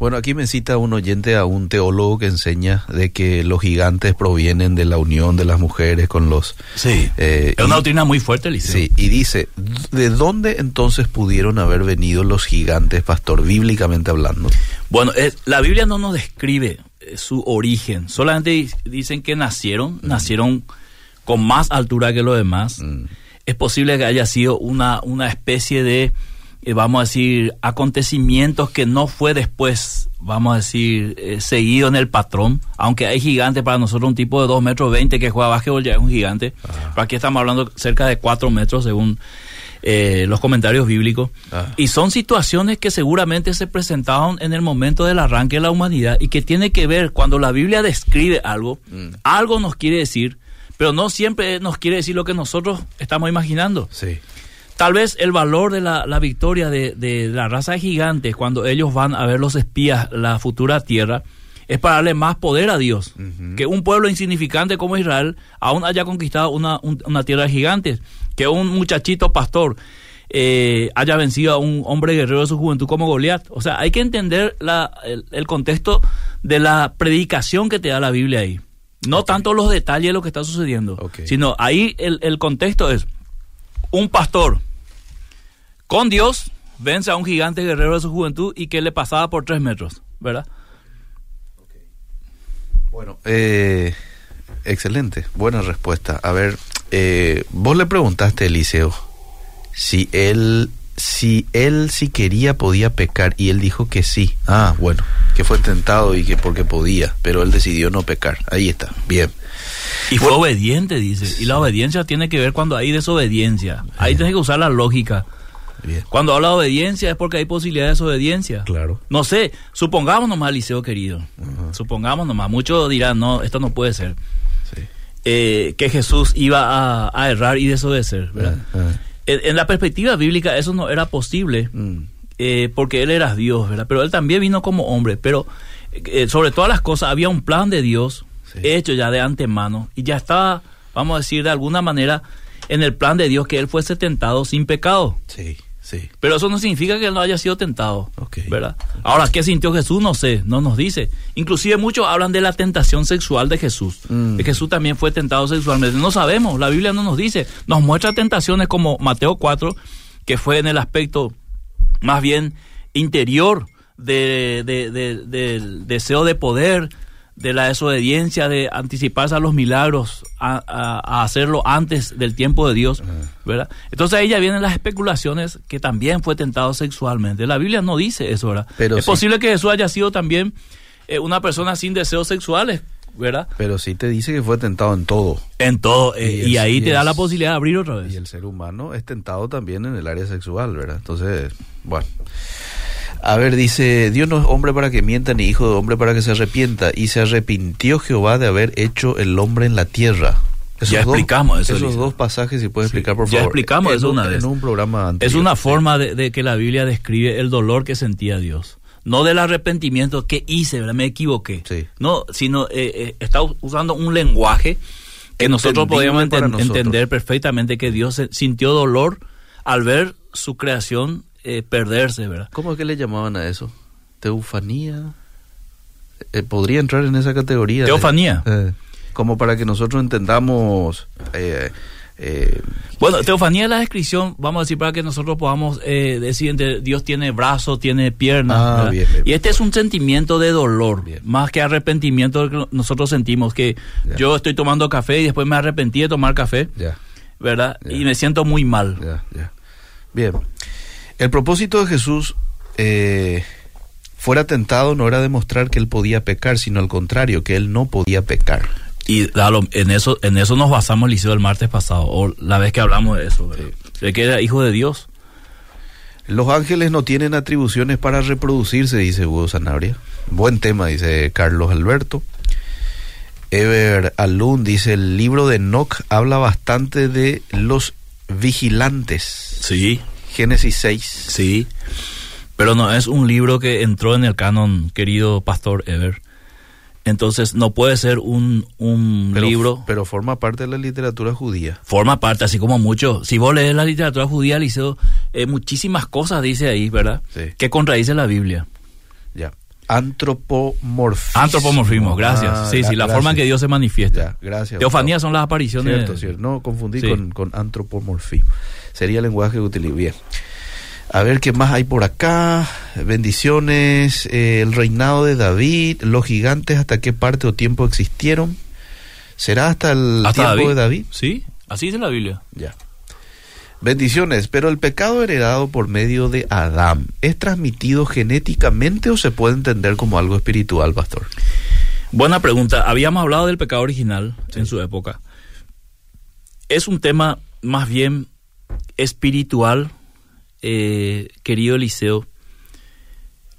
[SPEAKER 1] Bueno, aquí me cita un oyente a un teólogo que enseña de que los gigantes provienen de la unión de las mujeres con los...
[SPEAKER 2] Sí, eh, es una doctrina muy fuerte, Liceo.
[SPEAKER 1] Sí, y dice, ¿de dónde entonces pudieron haber venido los gigantes, pastor, bíblicamente hablando?
[SPEAKER 2] Bueno, la Biblia no nos describe eh, su origen, solamente dicen que nacieron, mm. nacieron con más altura que los demás. Mm. Es posible que haya sido una, una especie de eh, vamos a decir, acontecimientos que no fue después, vamos a decir, eh, seguido en el patrón, aunque hay gigantes para nosotros, un tipo de 2 metros 20 que juega básquetbol ya es un gigante, pero aquí estamos hablando cerca de 4 metros según eh, los comentarios bíblicos, ah. y son situaciones que seguramente se presentaron en el momento del arranque de la humanidad y que tiene que ver cuando la Biblia describe algo, mm. algo nos quiere decir, pero no siempre nos quiere decir lo que nosotros estamos imaginando.
[SPEAKER 1] Sí.
[SPEAKER 2] Tal vez el valor de la, victoria de, la raza de gigantes cuando ellos van a ver los espías la futura tierra es para darle más poder a Dios. Que un pueblo insignificante como Israel aún haya conquistado una, tierra de gigantes. Que un muchachito pastor eh, haya vencido a un hombre guerrero de su juventud como Goliat. O sea, hay que entender el, contexto de la predicación que te da la Biblia ahí. No tanto los detalles de lo que está sucediendo, sino ahí el, el contexto es un pastor con Dios vence a un gigante guerrero de su juventud y que le pasaba por tres metros, ¿verdad?
[SPEAKER 1] Bueno, eh, excelente, buena respuesta. A ver, eh, vos le preguntaste a Eliseo si él si él si quería podía pecar y él dijo que sí. Ah, bueno, que fue tentado y que porque podía, pero él decidió no pecar. Ahí está, bien.
[SPEAKER 2] Y fue obediente, dice. Y la obediencia tiene que ver cuando hay desobediencia. Ahí tienes que usar la lógica.
[SPEAKER 1] Bien.
[SPEAKER 2] Cuando habla de obediencia es porque hay posibilidad de desobediencia.
[SPEAKER 1] Claro.
[SPEAKER 2] No sé, supongamos nomás, Liceo querido. Supongamos nomás. Muchos dirán, no, esto no puede ser.
[SPEAKER 1] Sí.
[SPEAKER 2] Eh, que Jesús iba a, a errar y desobedecer, ¿verdad?
[SPEAKER 1] Ah, ah.
[SPEAKER 2] En, en la perspectiva bíblica eso no era posible.
[SPEAKER 1] Mm.
[SPEAKER 2] eh, porque él era Dios, ¿verdad? Pero él también vino como hombre, pero eh, sobre todas las cosas había un plan de Dios
[SPEAKER 1] Sí.
[SPEAKER 2] hecho ya de antemano y ya estaba, vamos a decir, de alguna manera en el plan de Dios que él fuese tentado sin pecado.
[SPEAKER 1] Sí, sí.
[SPEAKER 2] Pero eso no significa que él no haya sido tentado. ¿verdad? Ahora, ¿qué sintió Jesús? No sé, no nos dice. Inclusive muchos hablan de la tentación sexual de Jesús,
[SPEAKER 1] Mm.
[SPEAKER 2] que Jesús también fue tentado sexualmente. No sabemos, la Biblia no nos dice. Nos muestra tentaciones como Mateo 4, que fue en el aspecto más bien interior de- de- de- del deseo de poder, de la desobediencia, de anticiparse a los milagros, a, a- a hacerlo antes del tiempo de Dios, ¿verdad? Entonces ahí ya vienen las especulaciones que también fue tentado sexualmente. La Biblia no dice eso, ¿verdad?
[SPEAKER 1] Pero
[SPEAKER 2] es
[SPEAKER 1] sí.
[SPEAKER 2] posible que Jesús haya sido también eh, una persona sin deseos sexuales, ¿verdad?
[SPEAKER 1] Pero sí te dice que fue tentado en todo.
[SPEAKER 2] En todo, eh,
[SPEAKER 1] Y
[SPEAKER 2] ahí
[SPEAKER 1] y
[SPEAKER 2] te da la posibilidad de abrir otra vez.
[SPEAKER 1] Y el ser humano es tentado también en el área sexual, ¿verdad? Entonces, bueno. A ver, dice, Dios no es hombre para que mienta, ni hijo de hombre para que se arrepienta. Y se arrepintió Jehová de haber hecho el hombre en la tierra.
[SPEAKER 2] Ya explicamos eso,
[SPEAKER 1] Esos dos pasajes, si puedes explicar, por
[SPEAKER 2] ya
[SPEAKER 1] favor.
[SPEAKER 2] explicamos
[SPEAKER 1] En
[SPEAKER 2] eso
[SPEAKER 1] un-
[SPEAKER 2] una vez.
[SPEAKER 1] En un programa anterior.
[SPEAKER 2] Es una forma de, de que la Biblia describe el dolor que sentía Dios. No del arrepentimiento que hice, ¿verdad? me equivoqué.
[SPEAKER 1] Sí.
[SPEAKER 2] No, sino eh, eh, está usando un lenguaje que nosotros
[SPEAKER 1] Entendible
[SPEAKER 2] enten-
[SPEAKER 1] nosotros.
[SPEAKER 2] entender perfectamente que Dios sintió dolor al ver su creación eh, perderse, ¿verdad?
[SPEAKER 1] ¿Cómo es que le llamaban a eso? Teufanía. Eh, podría entrar en esa categoría.
[SPEAKER 2] Teofanía.
[SPEAKER 1] Eh, como para que nosotros entendamos. eh,
[SPEAKER 2] Bueno, teofanía es la descripción, vamos a decir, para que nosotros podamos eh, decir, entre Dios tiene brazos, tiene piernas.
[SPEAKER 1] Ah,
[SPEAKER 2] ¿verdad?
[SPEAKER 1] bien, bien,
[SPEAKER 2] y este es un sentimiento de dolor, más que arrepentimiento que nosotros sentimos, que yo estoy tomando café y después me arrepentí de tomar café. ¿verdad? Y me siento muy mal.
[SPEAKER 1] Bien. El propósito de Jesús eh, fuera tentado no era demostrar que él podía pecar, sino al contrario, que él no podía pecar.
[SPEAKER 2] Y en eso en eso nos basamos, Liceo, el martes pasado, o la vez que hablamos de eso, ¿verdad? de que era hijo de Dios.
[SPEAKER 1] Los ángeles no tienen atribuciones para reproducirse, dice Hugo Sanabria. Buen tema, dice Carlos Alberto. Ever Alun dice, el libro de Enoch habla bastante de los vigilantes.
[SPEAKER 2] Sí,
[SPEAKER 1] Génesis 6.
[SPEAKER 2] sí. Pero no es un libro que entró en el canon, querido pastor Ever. Entonces no puede ser un, un
[SPEAKER 1] Pero,
[SPEAKER 2] libro.
[SPEAKER 1] pero forma parte de la literatura judía.
[SPEAKER 2] forma parte, así como mucho. Si vos lees la literatura judía, Liceo, eh, muchísimas cosas dice ahí, ¿verdad?
[SPEAKER 1] Sí.
[SPEAKER 2] Que contradice la Biblia.
[SPEAKER 1] Ya. Antropomorfismo.
[SPEAKER 2] Antropomorfismo, gracias.
[SPEAKER 1] Ah,
[SPEAKER 2] sí, sí, la forma en que. Dios se manifiesta.
[SPEAKER 1] Ya, gracias.
[SPEAKER 2] Teofanías son las apariciones.
[SPEAKER 1] Cierto, cierto. No, confundí
[SPEAKER 2] Sí.
[SPEAKER 1] con, con antropomorfismo. Sería el lenguaje que utilizo. Bien. A ver qué más hay por acá. Bendiciones. eh, el reinado de David. Los gigantes, ¿hasta qué parte o tiempo existieron? ¿Será hasta el
[SPEAKER 2] Hasta
[SPEAKER 1] tiempo de David?
[SPEAKER 2] Sí, así dice la Biblia.
[SPEAKER 1] Ya. Bendiciones, pero el pecado heredado por medio de Adán, ¿es transmitido genéticamente o se puede entender como algo espiritual, pastor?
[SPEAKER 2] Buena pregunta. Habíamos hablado del pecado original en su época. Es un tema más bien espiritual, eh, querido Eliseo,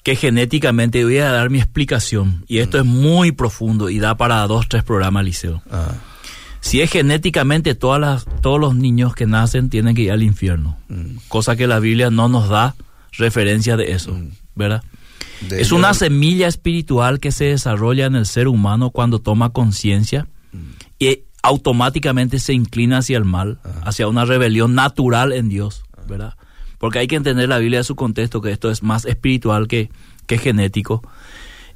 [SPEAKER 2] que genéticamente voy a dar mi explicación. Y esto es muy profundo y da para dos, tres programas, Eliseo.
[SPEAKER 1] Ah,
[SPEAKER 2] Si es genéticamente, todas las, todos los niños que nacen tienen que ir al infierno.
[SPEAKER 1] mm,
[SPEAKER 2] Cosa que la Biblia no nos da referencia de eso, ¿verdad?
[SPEAKER 1] de
[SPEAKER 2] Es una semilla espiritual que se desarrolla en el ser humano cuando toma conciencia y automáticamente se inclina hacia el mal, hacia una rebelión natural en Dios, ¿verdad? Porque hay que entender la Biblia de su contexto, que esto es más espiritual que, que genético.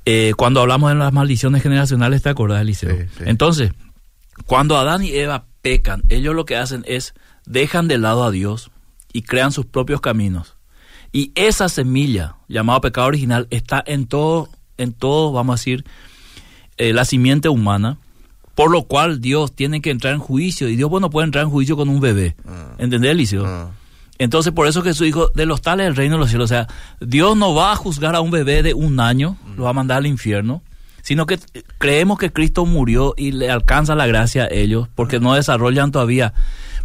[SPEAKER 2] Eh, cuando hablamos de las maldiciones generacionales, ¿te acordás, Eliseo?
[SPEAKER 1] Sí, sí.
[SPEAKER 2] Entonces, cuando Adán y Eva pecan, ellos lo que hacen es dejan de lado a Dios y crean sus propios caminos. Y esa semilla, llamada pecado original, está en todo, en todo, vamos a decir, eh, la simiente humana, por lo cual Dios tiene que entrar en juicio. Y Dios, bueno, puede entrar en juicio con un bebé.
[SPEAKER 1] Ah.
[SPEAKER 2] ¿Entendés, Eliseo?
[SPEAKER 1] Ah,
[SPEAKER 2] Entonces, por eso Jesús dijo, de los tales el reino de los cielos. O sea, Dios no va a juzgar a un bebé de un año, lo va a mandar al infierno, sino que creemos que Cristo murió y le alcanza la gracia a ellos, porque no desarrollan todavía.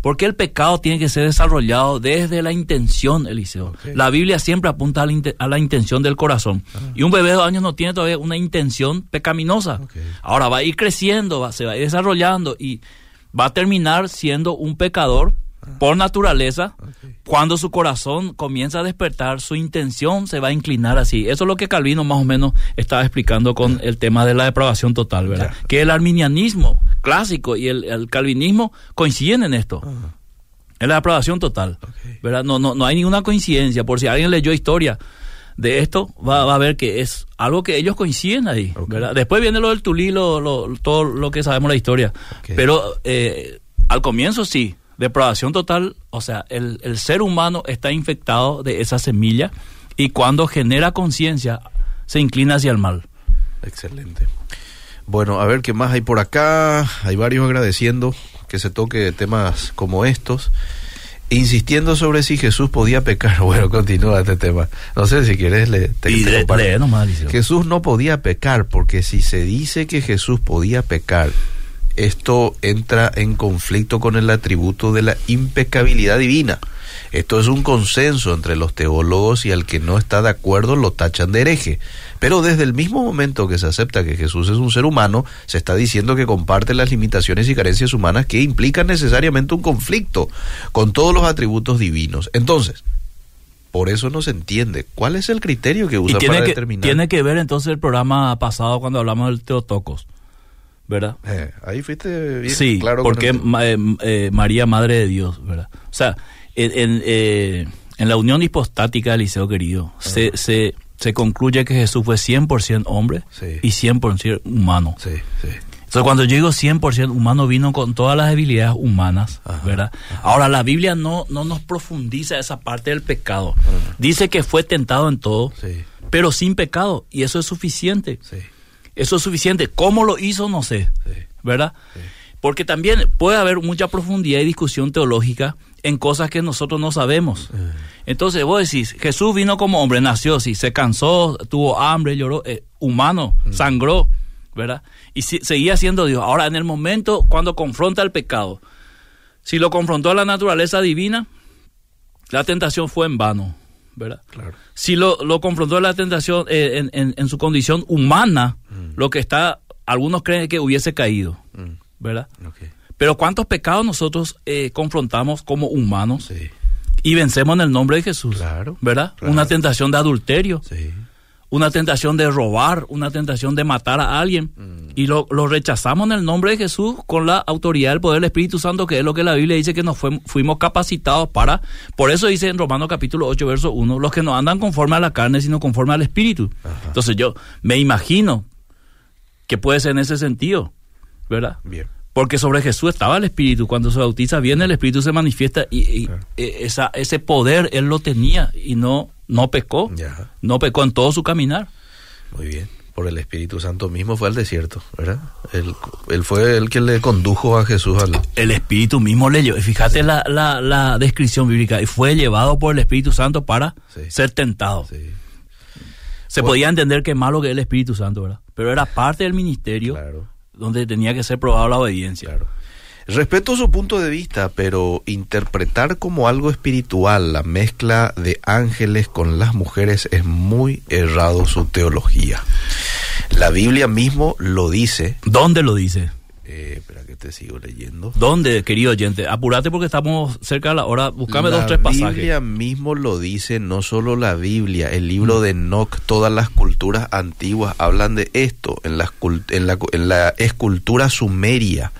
[SPEAKER 2] Porque el pecado tiene que ser desarrollado desde la intención, Eliseo. La Biblia siempre apunta a la, inte- a la intención del corazón. Y un bebé de dos años no tiene todavía una intención pecaminosa. Ahora va a ir creciendo, va, se va a ir desarrollando y va a terminar siendo un pecador por naturaleza. Cuando su corazón comienza a despertar, su intención se va a inclinar así. Eso es lo que Calvino más o menos estaba explicando con el tema de la depravación total, ¿verdad? Que el arminianismo clásico y el, el calvinismo coinciden en esto. En la depravación total. ¿verdad? No, no, no hay ninguna coincidencia. Por si alguien leyó historia de esto, va, va a ver que es algo que ellos coinciden ahí. Después viene lo del Tulí, lo, lo- todo lo que sabemos la historia. Pero eh, al comienzo sí, depravación total, o sea, el, el ser humano está infectado de esa semilla y cuando genera conciencia se inclina hacia el mal.
[SPEAKER 1] Excelente. Bueno, a ver qué más hay por acá. Hay varios agradeciendo que se toque temas como estos. Insistiendo sobre si Jesús podía pecar. Bueno, continúa este tema. No sé si quieres le, te,
[SPEAKER 2] y
[SPEAKER 1] te
[SPEAKER 2] le- nomás.
[SPEAKER 1] Jesús no podía pecar porque si se dice que Jesús podía pecar, esto entra en conflicto con el atributo de la impecabilidad divina. Esto es un consenso entre los teólogos y al que no está de acuerdo lo tachan de hereje. Pero desde el mismo momento que se acepta que Jesús es un ser humano, se está diciendo que comparte las limitaciones y carencias humanas que implican necesariamente un conflicto con todos los atributos divinos. Entonces, por eso no se entiende cuál es el criterio que
[SPEAKER 2] Y
[SPEAKER 1] usa
[SPEAKER 2] tiene
[SPEAKER 1] para
[SPEAKER 2] que,
[SPEAKER 1] determinar.
[SPEAKER 2] tiene que ver entonces el programa pasado cuando hablamos del Teotocos, ¿verdad?
[SPEAKER 1] Eh, ahí fuiste bien
[SPEAKER 2] Sí,
[SPEAKER 1] claro.
[SPEAKER 2] porque ma- eh, eh, María, Madre de Dios, ¿verdad? O sea, en, en, eh, en la unión hipostática del Liceo Querido, se, se, se concluye que Jesús fue 100% hombre
[SPEAKER 1] Sí.
[SPEAKER 2] y 100% humano.
[SPEAKER 1] Sí, sí.
[SPEAKER 2] Entonces, cuando yo digo 100% humano, vino con todas las habilidades humanas,
[SPEAKER 1] Ajá,
[SPEAKER 2] ¿verdad? Ahora, la Biblia no, no nos profundiza esa parte del pecado. Dice que fue tentado en todo,
[SPEAKER 1] Sí,
[SPEAKER 2] pero sin pecado, y eso es suficiente.
[SPEAKER 1] sí,
[SPEAKER 2] Eso es suficiente. ¿Cómo lo hizo? No sé.
[SPEAKER 1] sí.
[SPEAKER 2] ¿Verdad? Porque también puede haber mucha profundidad y discusión teológica en cosas que nosotros no sabemos. Entonces vos decís, Jesús vino como hombre, nació así, se cansó, tuvo hambre, lloró, eh, humano, sangró, ¿verdad? Y si- seguía siendo Dios. Ahora, en el momento cuando confronta el pecado, si lo confrontó a la naturaleza divina, la tentación fue en vano, ¿verdad?
[SPEAKER 1] Claro.
[SPEAKER 2] si lo, lo confrontó la tentación eh, en, en- en su condición humana, lo que está, algunos creen que hubiese caído,
[SPEAKER 1] Mm,
[SPEAKER 2] ¿verdad? Pero ¿cuántos pecados nosotros eh, confrontamos como humanos
[SPEAKER 1] Sí,
[SPEAKER 2] y vencemos en el nombre de Jesús?
[SPEAKER 1] Claro,
[SPEAKER 2] ¿Verdad?
[SPEAKER 1] claro.
[SPEAKER 2] Una tentación de adulterio,
[SPEAKER 1] sí.
[SPEAKER 2] una tentación de robar, una tentación de matar a alguien. Y lo, lo rechazamos en el nombre de Jesús con la autoridad del poder del Espíritu Santo, que es lo que la Biblia dice que nos fuimos capacitados para. Por eso dice en Romanos capítulo 8, verso 1, los que no andan conforme a la carne, sino conforme al Espíritu. Entonces yo me imagino que puede ser en ese sentido, ¿verdad?
[SPEAKER 1] Bien.
[SPEAKER 2] Porque sobre Jesús estaba el Espíritu. Cuando se bautiza, viene el Espíritu, se manifiesta y, y,
[SPEAKER 1] Claro.
[SPEAKER 2] eh, esa, ese poder él lo tenía y no, no pecó.
[SPEAKER 1] Ya.
[SPEAKER 2] No pecó en todo su caminar.
[SPEAKER 1] Muy bien. Por el Espíritu Santo mismo fue al desierto, ¿verdad? Él, él fue el que le condujo a Jesús al...
[SPEAKER 2] El Espíritu mismo le llevó. Fíjate la, la, la descripción bíblica. Y fue llevado por el Espíritu Santo para
[SPEAKER 1] Sí.
[SPEAKER 2] ser tentado.
[SPEAKER 1] Sí,
[SPEAKER 2] Se
[SPEAKER 1] Bueno.
[SPEAKER 2] podía entender que malo que es el Espíritu Santo, ¿verdad? Pero era parte del ministerio
[SPEAKER 1] claro,
[SPEAKER 2] donde tenía que ser probada la obediencia.
[SPEAKER 1] claro. Respeto su punto de vista, pero interpretar como algo espiritual la mezcla de ángeles con las mujeres es muy errado su teología. La Biblia mismo lo dice.
[SPEAKER 2] ¿Dónde lo dice?
[SPEAKER 1] Eh, espera que te sigo leyendo.
[SPEAKER 2] ¿Dónde, querido oyente? Apurate porque estamos cerca de la hora. Buscame
[SPEAKER 1] la
[SPEAKER 2] dos, tres pasajes.
[SPEAKER 1] Biblia mismo lo dice, no solo la Biblia, el libro de Enoch, todas las culturas antiguas hablan de esto. En la, en la, en la escultura sumeria,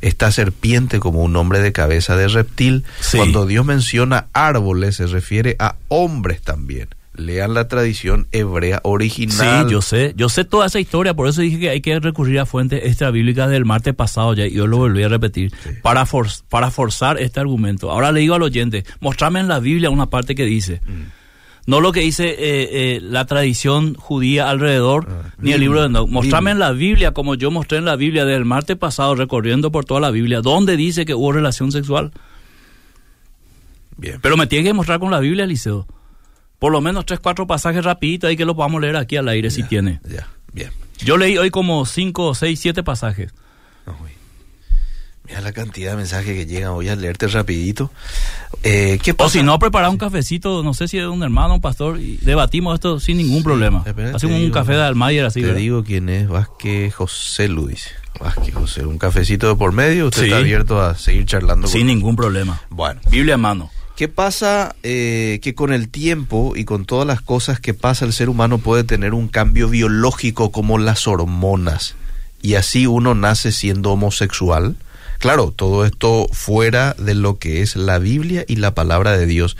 [SPEAKER 1] esta serpiente como un hombre de cabeza de reptil.
[SPEAKER 2] Sí.
[SPEAKER 1] Cuando Dios menciona árboles, se refiere a hombres también. Lean la tradición hebrea
[SPEAKER 2] Sí,
[SPEAKER 1] original.
[SPEAKER 2] yo sé, yo sé toda esa historia, por eso dije que hay que recurrir a fuentes extrabíblicas del martes pasado ya, y yo lo volví a repetir,
[SPEAKER 1] Sí.
[SPEAKER 2] para, for- para forzar este argumento. Ahora le digo al oyente, mostrame en la Biblia una parte que dice,
[SPEAKER 1] Mm.
[SPEAKER 2] no lo que dice eh, eh, la tradición judía alrededor,
[SPEAKER 1] Ah,
[SPEAKER 2] ni el libro de Enoch. Mostrame
[SPEAKER 1] Biblia.
[SPEAKER 2] en la Biblia, como yo mostré en la Biblia del martes pasado, recorriendo por toda la Biblia, donde dice que hubo relación sexual. Bien. Pero me tiene que mostrar con la Biblia, Liceo. Por lo menos tres, cuatro pasajes rapiditos ahí que lo podamos leer aquí al aire si tiene.
[SPEAKER 1] Ya, bien.
[SPEAKER 2] Yo leí hoy como cinco, seis, siete pasajes.
[SPEAKER 1] Mira la cantidad de mensajes que llegan. Voy a leerte rapidito. Eh, ¿qué
[SPEAKER 2] O si no, preparar un cafecito, no sé si es un hermano, un pastor, y debatimos esto sin ningún problema. Hacemos un café de Almayer así.
[SPEAKER 1] Te digo quién es Vázquez José Luis. Vázquez José, un cafecito de por medio. Usted está abierto a seguir charlando.
[SPEAKER 2] Sin ningún problema.
[SPEAKER 1] Bueno.
[SPEAKER 2] Biblia en mano.
[SPEAKER 1] ¿Qué pasa eh, que con el tiempo y con todas las cosas que pasa el ser humano puede tener un cambio biológico como las hormonas? Y así uno nace siendo homosexual Claro, todo esto fuera de lo que es la Biblia y la palabra de Dios.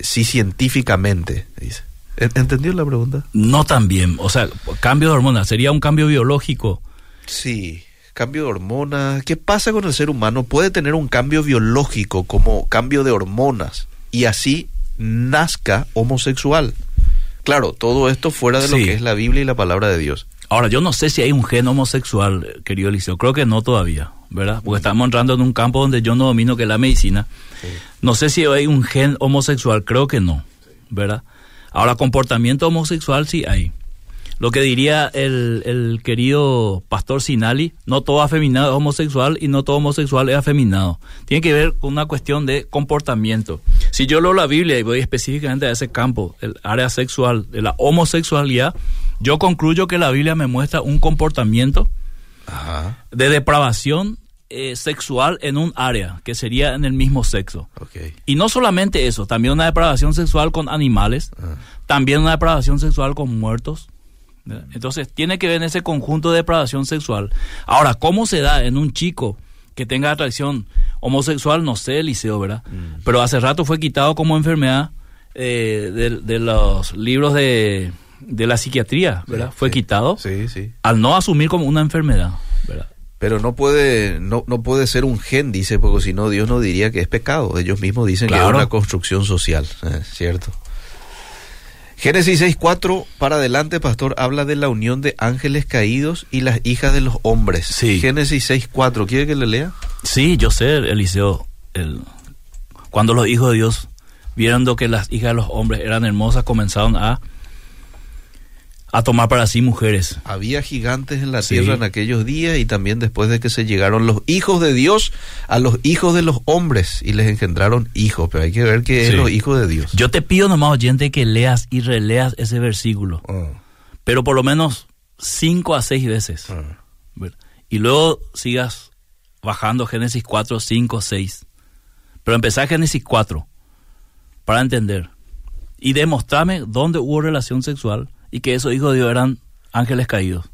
[SPEAKER 1] Sí, científicamente, dice. ¿Entendió la pregunta?
[SPEAKER 2] No tan bien. O sea, cambio de hormonas, ¿sería un cambio biológico?
[SPEAKER 1] Sí, cambio de hormonas. ¿Qué pasa con el ser humano? Puede tener un cambio biológico como cambio de hormonas y así nazca homosexual. Claro, todo esto fuera de lo que es la Biblia y la palabra de Dios.
[SPEAKER 2] Ahora, yo no sé si hay un gen homosexual, querido Eliseo. Creo que no todavía. ¿verdad? Porque estamos entrando en un campo donde yo no domino que es la medicina. No sé si hay un gen homosexual, creo que no, ¿verdad? Ahora, comportamiento homosexual sí hay. Lo que diría el, el querido pastor Sinali, no todo afeminado es homosexual y no todo homosexual es afeminado. Tiene que ver con una cuestión de comportamiento. Si yo leo la Biblia y voy específicamente a ese campo, el área sexual, de la homosexualidad, yo concluyo que la Biblia me muestra un comportamiento de depravación eh, sexual en un área, que sería en el mismo sexo. Y no solamente eso, también una depravación sexual con animales, ah. también una depravación sexual con muertos. Entonces, tiene que ver en ese conjunto de depravación sexual. Ahora, ¿cómo se da en un chico que tenga atracción homosexual? No sé, Liceo, ¿verdad? Mm. Pero hace rato fue quitado como enfermedad eh, de, los libros de, la psiquiatría, ¿verdad? fue quitado
[SPEAKER 1] sí, sí.
[SPEAKER 2] al no asumir como una enfermedad, ¿verdad?
[SPEAKER 1] Pero no puede, no, no puede ser un gen, dice, porque si no, Dios no diría que es pecado. Ellos mismos dicen que es una construcción social, ¿eh? ¿cierto? Génesis 6.4 para adelante, pastor, habla de la unión de ángeles caídos y las hijas de los hombres.
[SPEAKER 2] Sí.
[SPEAKER 1] Génesis 6.4, ¿quiere que le lea?
[SPEAKER 2] Sí, yo sé, Eliseo. El, cuando los hijos de Dios vieron que las hijas de los hombres eran hermosas, comenzaron a a tomar para sí mujeres.
[SPEAKER 1] Había gigantes en la tierra en aquellos días y también después de que se llegaron los hijos de Dios a los hijos de los hombres y les engendraron hijos, pero hay que ver que es los hijos de Dios.
[SPEAKER 2] Yo te pido nomás oyente que leas y releas ese versículo, ah. pero por lo menos cinco a seis veces. Ah. Y luego sigas bajando Génesis 4, 5, 6. Pero empezar Génesis 4 para entender y demostrarme dónde hubo relación sexual y que esos hijos de Dios eran ángeles caídos.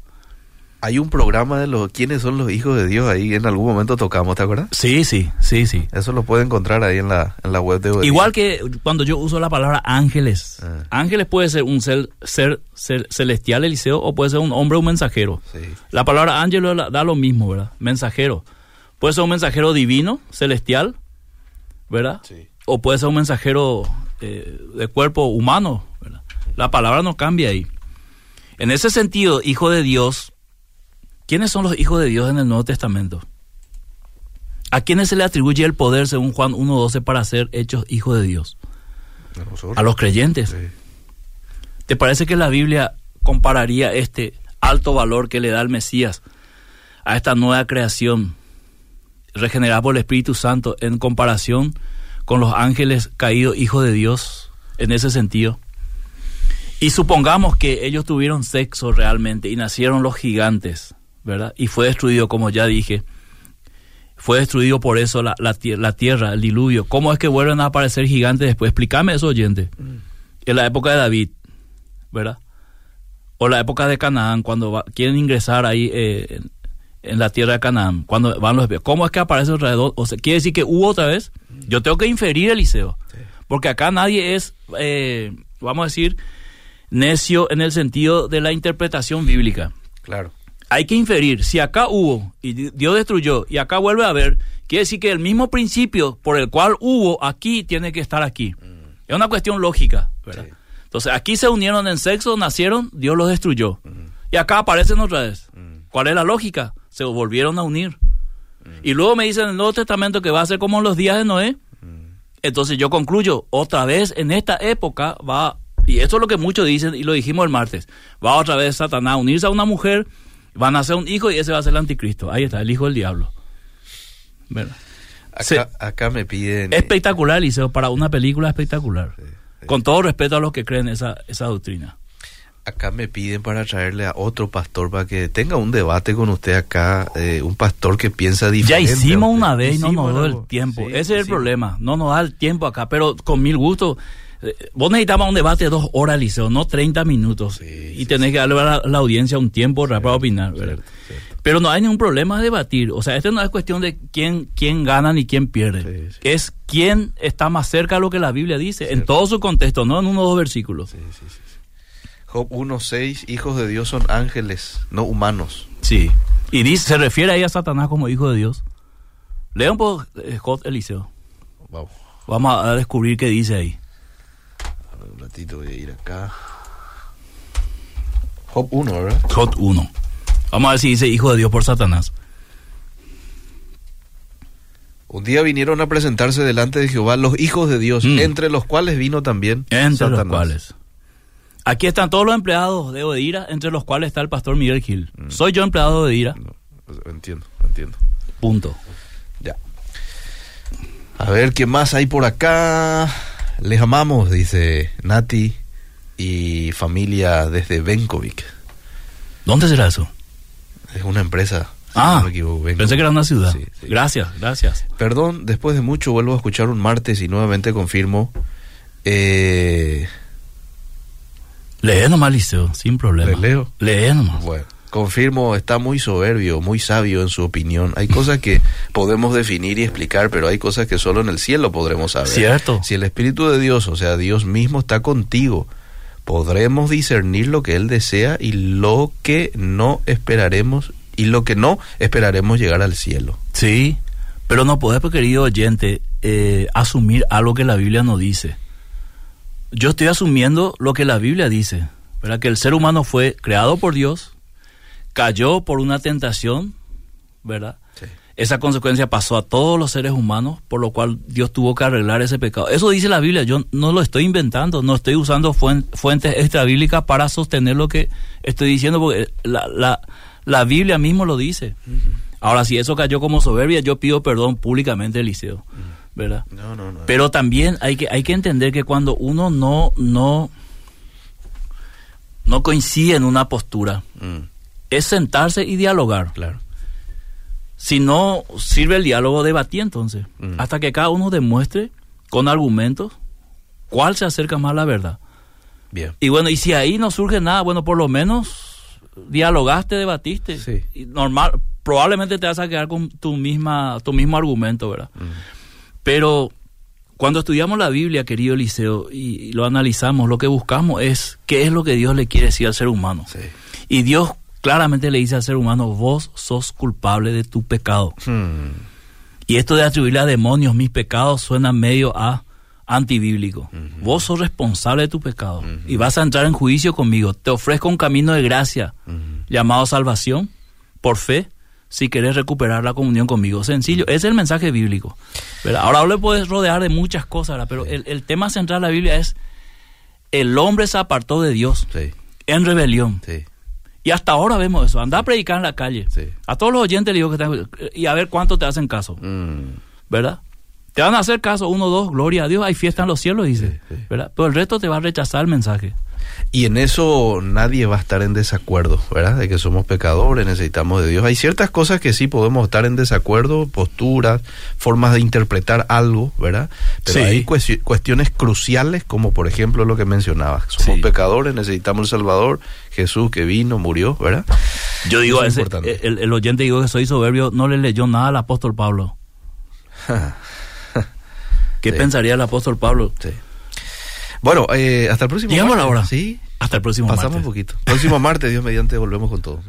[SPEAKER 1] Hay un programa de los quiénes son los hijos de Dios ahí en algún momento tocamos, ¿te acuerdas?
[SPEAKER 2] Sí, sí, sí, sí.
[SPEAKER 1] Eso lo puede encontrar ahí en la, en la web de
[SPEAKER 2] Igual que cuando yo uso la palabra ángeles. Ah. Ángeles puede ser un ser, ser, celestial, Eliseo, o puede ser un hombre o un mensajero. La palabra ángel da lo mismo, ¿verdad? Mensajero. Puede ser un mensajero divino, celestial, ¿verdad? Sí. O puede ser un mensajero eh, de cuerpo humano. La palabra no cambia ahí. En ese sentido, hijo de Dios, ¿quiénes son los hijos de Dios en el Nuevo Testamento? ¿A quiénes se le atribuye el poder, según Juan 1.12, para ser hechos hijos de Dios? A los creyentes. ¿Te parece que la Biblia compararía este alto valor que le da el Mesías a esta nueva creación regenerada por el Espíritu Santo en comparación con los ángeles caídos, hijos de Dios, en ese sentido? Y supongamos que ellos tuvieron sexo realmente y nacieron los gigantes, ¿verdad? Y fue destruido, como ya dije, fue destruido por eso la, la, tierra, el diluvio. ¿Cómo es que vuelven a aparecer gigantes después? Explícame eso, oyente. Mm. En la época de David, ¿verdad? O la época de Canaán, cuando quieren ingresar ahí eh, en, la tierra de Canaán, cuando van los ¿Cómo es que aparece alrededor? O sea, ¿Quiere decir que hubo otra vez? Mm. Yo tengo que inferir, Eliseo. Porque acá nadie es, eh, vamos a decir, necio en el sentido de la interpretación bíblica.
[SPEAKER 1] Claro.
[SPEAKER 2] Hay que inferir, si acá hubo y Dios destruyó y acá vuelve a haber, quiere decir que el mismo principio por el cual hubo aquí tiene que estar aquí. Mm. Es una cuestión lógica, Entonces aquí se unieron en sexo, nacieron, Dios los destruyó. Mm. Y acá aparecen otra vez. Mm. ¿Cuál es la lógica? Se volvieron a unir. Y luego me dicen en el Nuevo Testamento que va a ser como en los días de Noé. Entonces yo concluyo, otra vez en esta época va, y esto es lo que muchos dicen, y lo dijimos el martes, va otra vez Satanás a unirse a una mujer, van a ser un hijo y ese va a ser el anticristo. Ahí está, el hijo del diablo. ¿Verdad?
[SPEAKER 1] Acá,
[SPEAKER 2] Sí.
[SPEAKER 1] acá me piden...
[SPEAKER 2] Espectacular, Liceo, para una película espectacular.
[SPEAKER 1] Sí, sí.
[SPEAKER 2] Con todo respeto a los que creen esa, esa doctrina.
[SPEAKER 1] Acá me piden para traerle a otro pastor para que tenga un debate con usted acá, eh, un pastor que piensa
[SPEAKER 2] Ya
[SPEAKER 1] diferente. a
[SPEAKER 2] hicimos una vez y no nos dio el tiempo.
[SPEAKER 1] Sí,
[SPEAKER 2] Ese es el problema. No nos da el tiempo acá, pero con mil gusto. Vos necesitabas un debate de dos horas, Liceo, no 30 minutos.
[SPEAKER 1] Sí,
[SPEAKER 2] y
[SPEAKER 1] sí,
[SPEAKER 2] tenés que darle a la, la audiencia un tiempo para opinar. ¿verdad?
[SPEAKER 1] Cierto, cierto.
[SPEAKER 2] Pero no hay ningún problema de debatir. O sea, esto no es cuestión de quién, quién gana ni quién pierde. Es quién está más cerca a lo que la Biblia dice, en todo su contexto, no en uno o dos versículos.
[SPEAKER 1] Sí, sí, sí, sí. Job 1.6, hijos de Dios son ángeles, no humanos.
[SPEAKER 2] Sí. Y dice, se refiere ahí a Satanás como hijo de Dios. Lea un poco eh, Job Eliseo.
[SPEAKER 1] Vamos,
[SPEAKER 2] Vamos a descubrir qué dice ahí.
[SPEAKER 1] Ratito voy a ir acá. Job 1, ¿verdad?
[SPEAKER 2] Job 1. Vamos a ver si dice hijo de Dios por Satanás.
[SPEAKER 1] Un día vinieron a presentarse delante de Jehová los hijos de Dios,
[SPEAKER 2] Mm.
[SPEAKER 1] entre los cuales vino también
[SPEAKER 2] Entre los
[SPEAKER 1] Satanás.
[SPEAKER 2] cuales. Aquí están todos los empleados de Odira, entre los cuales está el pastor Miguel Gil. Soy yo empleado de Odira.
[SPEAKER 1] No, pues, entiendo, entiendo.
[SPEAKER 2] Punto.
[SPEAKER 1] Ya. A ver, ¿qué más hay por acá? Les amamos, dice Nati y familia desde Benkovic.
[SPEAKER 2] ¿Dónde será eso?
[SPEAKER 1] Es una empresa.
[SPEAKER 2] Ah,
[SPEAKER 1] no me equivoco,
[SPEAKER 2] pensé que era una ciudad.
[SPEAKER 1] Sí, sí.
[SPEAKER 2] Gracias, gracias.
[SPEAKER 1] Perdón, después de mucho vuelvo a escuchar un martes y nuevamente confirmo. Eh,
[SPEAKER 2] Lee nomás, Liceo, sin problema.
[SPEAKER 1] ¿Le leo?
[SPEAKER 2] Lee nomás.
[SPEAKER 1] bueno, confirmo, está muy soberbio, muy sabio en su opinión. Hay cosas que podemos definir y explicar, pero hay cosas que solo en el cielo podremos saber.
[SPEAKER 2] Cierto.
[SPEAKER 1] Si el Espíritu de Dios, o sea, Dios mismo está contigo, podremos discernir lo que Él desea y lo que no esperaremos y lo que no esperaremos llegar al cielo.
[SPEAKER 2] Sí, pero no podés, pues, querido oyente, eh, asumir algo que la Biblia no dice. Yo estoy asumiendo lo que la Biblia dice, ¿verdad? Que el ser humano fue creado por Dios, cayó por una tentación, ¿verdad?
[SPEAKER 1] Sí.
[SPEAKER 2] Esa consecuencia pasó a todos los seres humanos, por lo cual Dios tuvo que arreglar ese pecado. Eso dice la Biblia, yo no lo estoy inventando, no estoy usando fuen- fuentes extrabíblicas para sostener lo que estoy diciendo, porque la, la, la Biblia mismo lo dice. Ahora, si eso cayó como soberbia, yo pido perdón públicamente, Eliseo, ¿verdad?
[SPEAKER 1] No, no, no.
[SPEAKER 2] Pero también hay que, hay que entender que cuando uno no, no, no coincide en una postura,
[SPEAKER 1] Mm,
[SPEAKER 2] es sentarse y dialogar.
[SPEAKER 1] claro.
[SPEAKER 2] Si no sirve el diálogo, debatí entonces.
[SPEAKER 1] Mm.
[SPEAKER 2] Hasta que cada uno demuestre con argumentos cuál se acerca más a la verdad.
[SPEAKER 1] Bien.
[SPEAKER 2] Y bueno, y si ahí no surge nada, bueno, por lo menos dialogaste, debatiste.
[SPEAKER 1] Sí.
[SPEAKER 2] Y normal, probablemente te vas a quedar con tu misma, tu mismo argumento, ¿verdad?
[SPEAKER 1] Mm,
[SPEAKER 2] Pero cuando estudiamos la Biblia, querido Eliseo, y, y lo analizamos, lo que buscamos es qué es lo que Dios le quiere decir al ser humano.
[SPEAKER 1] sí.
[SPEAKER 2] Y Dios claramente le dice al ser humano, vos sos culpable de tu pecado.
[SPEAKER 1] Mm,
[SPEAKER 2] Y esto de atribuirle a demonios mis pecados suena medio a antibíblico. Vos sos responsable de tu pecado y vas a entrar en juicio conmigo. Te ofrezco un camino de gracia llamado salvación por fe si querés recuperar la comunión conmigo. Sencillo, ese es el mensaje bíblico. ¿verdad? Ahora le puedes rodear de muchas cosas, ¿verdad? pero el, el tema central de la Biblia es el hombre se apartó de Dios
[SPEAKER 1] Sí,
[SPEAKER 2] en rebelión.
[SPEAKER 1] sí.
[SPEAKER 2] Y hasta ahora vemos eso. Anda a predicar en la calle.
[SPEAKER 1] Sí.
[SPEAKER 2] A todos los oyentes le digo que están, y a ver cuánto te hacen caso.
[SPEAKER 1] Mm,
[SPEAKER 2] ¿verdad? Te van a hacer caso, uno, dos, gloria a Dios, hay fiesta en los cielos, dice,
[SPEAKER 1] Sí, sí.
[SPEAKER 2] ¿verdad? Pero el resto te va a rechazar el mensaje.
[SPEAKER 1] Y en eso nadie va a estar en desacuerdo, ¿verdad? De que somos pecadores, necesitamos de Dios. Hay ciertas cosas que sí podemos estar en desacuerdo, posturas, formas de interpretar algo, ¿verdad? Pero
[SPEAKER 2] Sí.
[SPEAKER 1] hay cuestion- cuestiones cruciales, como por ejemplo lo que mencionabas. Somos
[SPEAKER 2] Sí.
[SPEAKER 1] pecadores, necesitamos el Salvador, Jesús que vino, murió, ¿verdad?
[SPEAKER 2] Yo digo,
[SPEAKER 1] Eso es
[SPEAKER 2] ese- el, el oyente digo que soy soberbio, no le leyó nada al apóstol Pablo. ¿Qué
[SPEAKER 1] Sí.
[SPEAKER 2] pensaría el apóstol Pablo?
[SPEAKER 1] Sí. Bueno, eh, hasta el próximo
[SPEAKER 2] Llegamos a la
[SPEAKER 1] martes.
[SPEAKER 2] hora.
[SPEAKER 1] Sí,
[SPEAKER 2] Hasta el próximo
[SPEAKER 1] pasamos
[SPEAKER 2] martes.
[SPEAKER 1] un poquito. Próximo martes, Dios mediante, volvemos con todo.